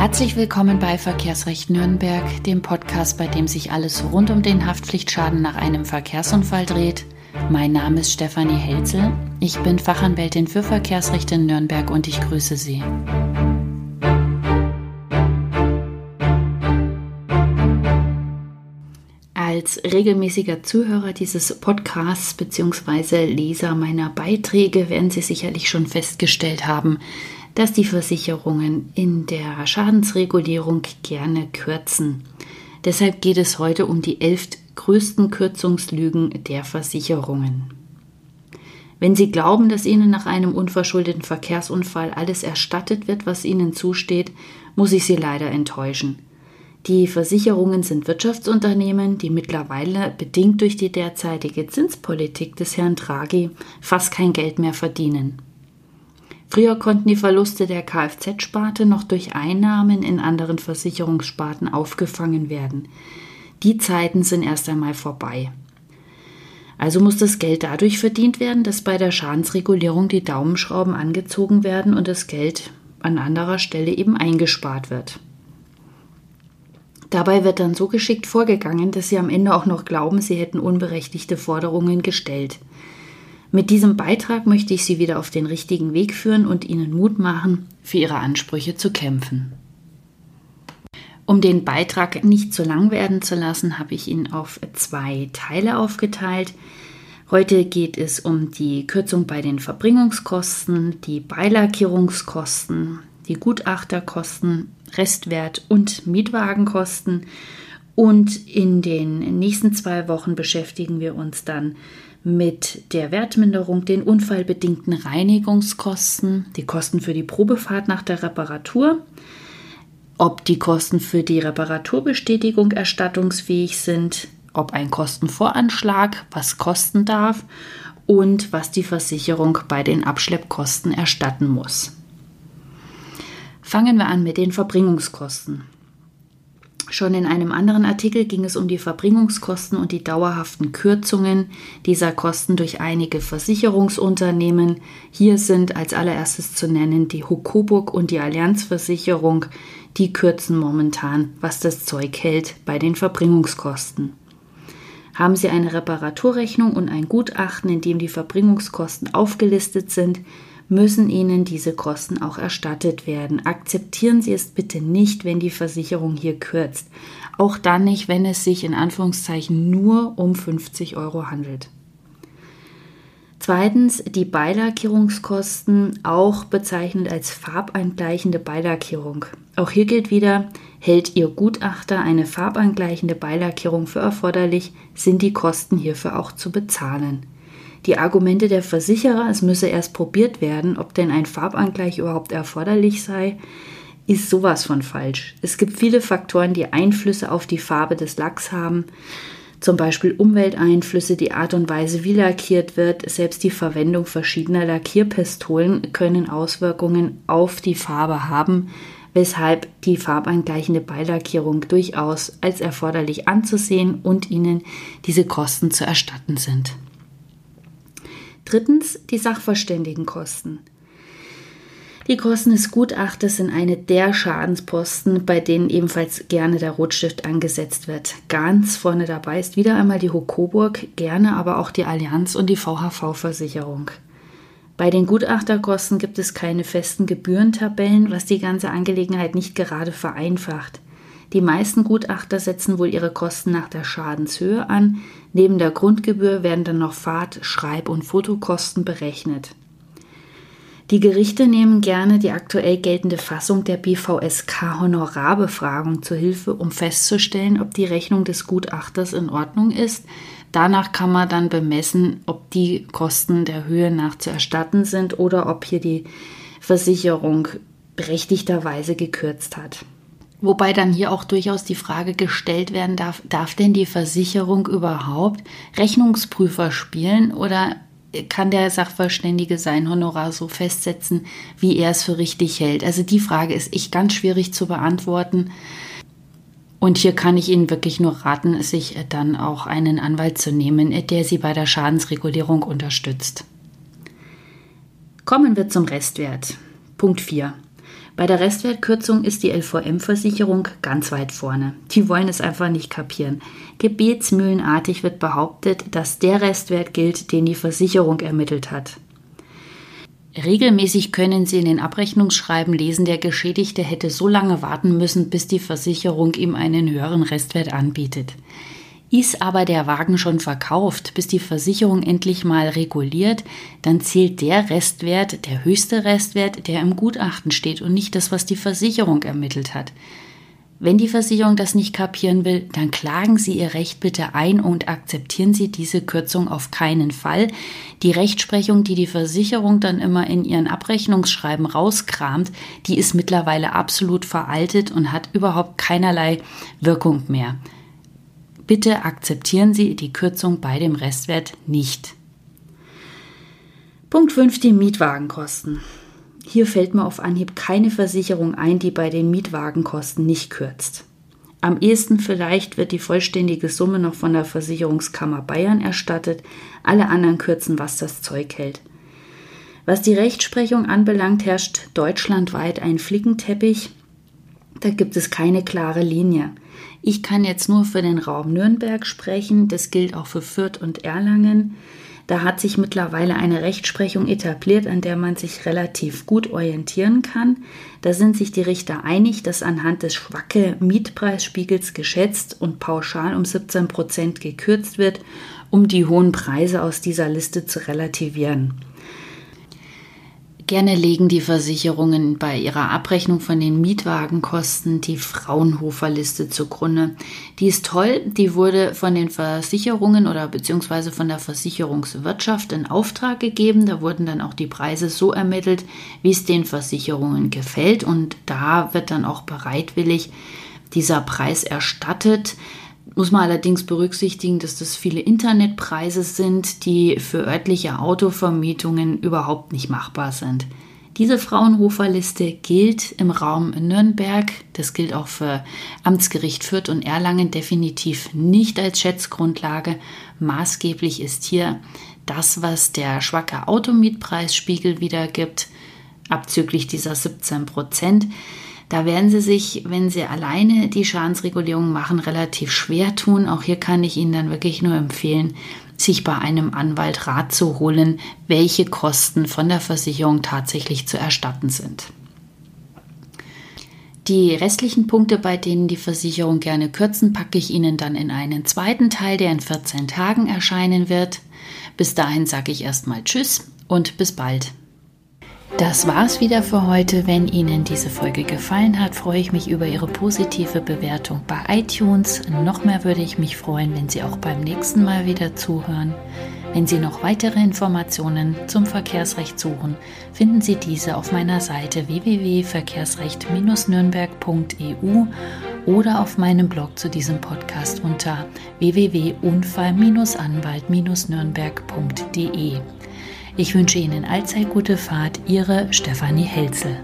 Herzlich willkommen bei Verkehrsrecht Nürnberg, dem Podcast, bei dem sich alles rund um den Haftpflichtschaden nach einem Verkehrsunfall dreht. Mein Name ist Stefanie Helzel. Ich bin Fachanwältin für Verkehrsrecht in Nürnberg und ich grüße Sie. Als regelmäßiger Zuhörer dieses Podcasts bzw. Leser meiner Beiträge werden Sie sicherlich schon festgestellt haben, dass die Versicherungen in der Schadensregulierung gerne kürzen. Deshalb geht es heute um die elf größten Kürzungslügen der Versicherungen. Wenn Sie glauben, dass Ihnen nach einem unverschuldeten Verkehrsunfall alles erstattet wird, was Ihnen zusteht, muss ich Sie leider enttäuschen. Die Versicherungen sind Wirtschaftsunternehmen, die mittlerweile, bedingt durch die derzeitige Zinspolitik des Herrn Draghi, fast kein Geld mehr verdienen. Früher konnten die Verluste der Kfz-Sparte noch durch Einnahmen in anderen Versicherungssparten aufgefangen werden. Die Zeiten sind erst einmal vorbei. Also muss das Geld dadurch verdient werden, dass bei der Schadensregulierung die Daumenschrauben angezogen werden und das Geld an anderer Stelle eben eingespart wird. Dabei wird dann so geschickt vorgegangen, dass sie am Ende auch noch glauben, sie hätten unberechtigte Forderungen gestellt. Mit diesem Beitrag möchte ich Sie wieder auf den richtigen Weg führen und Ihnen Mut machen, für Ihre Ansprüche zu kämpfen. Um den Beitrag nicht zu lang werden zu lassen, habe ich ihn auf zwei Teile aufgeteilt. Heute geht es um die Kürzung bei den Verbringungskosten, die Beilackierungskosten, die Gutachterkosten, Restwert und Mietwagenkosten. Und in den nächsten zwei Wochen beschäftigen wir uns dann mit der Wertminderung, den unfallbedingten Reinigungskosten, die Kosten für die Probefahrt nach der Reparatur, ob die Kosten für die Reparaturbestätigung erstattungsfähig sind, ob ein Kostenvoranschlag was kosten darf und was die Versicherung bei den Abschleppkosten erstatten muss. Fangen wir an mit den Verbringungskosten. Schon in einem anderen Artikel ging es um die Verbringungskosten und die dauerhaften Kürzungen dieser Kosten durch einige Versicherungsunternehmen. Hier sind als allererstes zu nennen die Hokoburg und die Allianzversicherung. Die kürzen momentan, was das Zeug hält, bei den Verbringungskosten. Haben Sie eine Reparaturrechnung und ein Gutachten, in dem die Verbringungskosten aufgelistet sind, müssen Ihnen diese Kosten auch erstattet werden. Akzeptieren Sie es bitte nicht, wenn die Versicherung hier kürzt. Auch dann nicht, wenn es sich in Anführungszeichen nur um 50 Euro handelt. Zweitens die Beilackierungskosten, auch bezeichnet als farbangleichende Beilackierung. Auch hier gilt wieder, hält Ihr Gutachter eine farbangleichende Beilackierung für erforderlich, sind die Kosten hierfür auch zu bezahlen. Die Argumente der Versicherer, es müsse erst probiert werden, ob denn ein Farbangleich überhaupt erforderlich sei, ist sowas von falsch. Es gibt viele Faktoren, die Einflüsse auf die Farbe des Lacks haben. Zum Beispiel Umwelteinflüsse, die Art und Weise, wie lackiert wird. Selbst die Verwendung verschiedener Lackierpistolen können Auswirkungen auf die Farbe haben, weshalb die farbangleichende Beilackierung durchaus als erforderlich anzusehen und ihnen diese Kosten zu erstatten sind. Drittens die Sachverständigenkosten. Die Kosten des Gutachters sind eine der Schadensposten, bei denen ebenfalls gerne der Rotstift angesetzt wird. Ganz vorne dabei ist wieder einmal die Hokoburg, gerne aber auch die Allianz und die VHV-Versicherung. Bei den Gutachterkosten gibt es keine festen Gebührentabellen, was die ganze Angelegenheit nicht gerade vereinfacht. Die meisten Gutachter setzen wohl ihre Kosten nach der Schadenshöhe an. Neben der Grundgebühr werden dann noch Fahrt-, Schreib- und Fotokosten berechnet. Die Gerichte nehmen gerne die aktuell geltende Fassung der BVSK Honorarbefragung zur Hilfe, um festzustellen, ob die Rechnung des Gutachters in Ordnung ist. Danach kann man dann bemessen, ob die Kosten der Höhe nach zu erstatten sind oder ob hier die Versicherung berechtigterweise gekürzt hat. Wobei dann hier auch durchaus die Frage gestellt werden darf, darf denn die Versicherung überhaupt Rechnungsprüfer spielen oder kann der Sachverständige sein Honorar so festsetzen, wie er es für richtig hält? Also die Frage ist echt ganz schwierig zu beantworten. Und hier kann ich Ihnen wirklich nur raten, sich dann auch einen Anwalt zu nehmen, der Sie bei der Schadensregulierung unterstützt. Kommen wir zum Restwert. Punkt 4. Bei der Restwertkürzung ist die LVM-Versicherung ganz weit vorne. Die wollen es einfach nicht kapieren. Gebetsmühlenartig wird behauptet, dass der Restwert gilt, den die Versicherung ermittelt hat. Regelmäßig können Sie in den Abrechnungsschreiben lesen, der Geschädigte hätte so lange warten müssen, bis die Versicherung ihm einen höheren Restwert anbietet. Ist aber der Wagen schon verkauft, bis die Versicherung endlich mal reguliert, dann zählt der Restwert, der höchste Restwert, der im Gutachten steht und nicht das, was die Versicherung ermittelt hat. Wenn die Versicherung das nicht kapieren will, dann klagen Sie Ihr Recht bitte ein und akzeptieren Sie diese Kürzung auf keinen Fall. Die Rechtsprechung, die die Versicherung dann immer in ihren Abrechnungsschreiben rauskramt, die ist mittlerweile absolut veraltet und hat überhaupt keinerlei Wirkung mehr. Bitte akzeptieren Sie die Kürzung bei dem Restwert nicht. Punkt 5. Die Mietwagenkosten. Hier fällt mir auf Anhieb keine Versicherung ein, die bei den Mietwagenkosten nicht kürzt. Am ehesten vielleicht wird die vollständige Summe noch von der Versicherungskammer Bayern erstattet, alle anderen kürzen, was das Zeug hält. Was die Rechtsprechung anbelangt, herrscht deutschlandweit ein Flickenteppich. Da gibt es keine klare Linie. Ich kann jetzt nur für den Raum Nürnberg sprechen, das gilt auch für Fürth und Erlangen. Da hat sich mittlerweile eine Rechtsprechung etabliert, an der man sich relativ gut orientieren kann. Da sind sich die Richter einig, dass anhand des schwacke Mietpreisspiegels geschätzt und pauschal um 17 Prozent gekürzt wird, um die hohen Preise aus dieser Liste zu relativieren. Gerne legen die Versicherungen bei ihrer Abrechnung von den Mietwagenkosten die Fraunhofer-Liste zugrunde. Die ist toll, die wurde von den Versicherungen oder beziehungsweise von der Versicherungswirtschaft in Auftrag gegeben. Da wurden dann auch die Preise so ermittelt, wie es den Versicherungen gefällt und da wird dann auch bereitwillig dieser Preis erstattet. Muss man allerdings berücksichtigen, dass das viele Internetpreise sind, die für örtliche Autovermietungen überhaupt nicht machbar sind. Diese Fraunhofer-Liste gilt im Raum Nürnberg, das gilt auch für Amtsgericht Fürth und Erlangen definitiv nicht als Schätzgrundlage. Maßgeblich ist hier das, was der schwache Automietpreisspiegel wiedergibt, abzüglich dieser 17 Prozent. Da werden Sie sich, wenn Sie alleine die Schadensregulierung machen, relativ schwer tun. Auch hier kann ich Ihnen dann wirklich nur empfehlen, sich bei einem Anwalt Rat zu holen, welche Kosten von der Versicherung tatsächlich zu erstatten sind. Die restlichen Punkte, bei denen die Versicherung gerne kürzen, packe ich Ihnen dann in einen zweiten Teil, der in 14 Tagen erscheinen wird. Bis dahin sage ich erstmal Tschüss und bis bald. Das war's wieder für heute. Wenn Ihnen diese Folge gefallen hat, freue ich mich über Ihre positive Bewertung bei iTunes. Noch mehr würde ich mich freuen, wenn Sie auch beim nächsten Mal wieder zuhören. Wenn Sie noch weitere Informationen zum Verkehrsrecht suchen, finden Sie diese auf meiner Seite www.verkehrsrecht-nürnberg.eu oder auf meinem Blog zu diesem Podcast unter www.unfall-anwalt-nürnberg.de. Ich wünsche Ihnen allzeit gute Fahrt, Ihre Stefanie Helzel.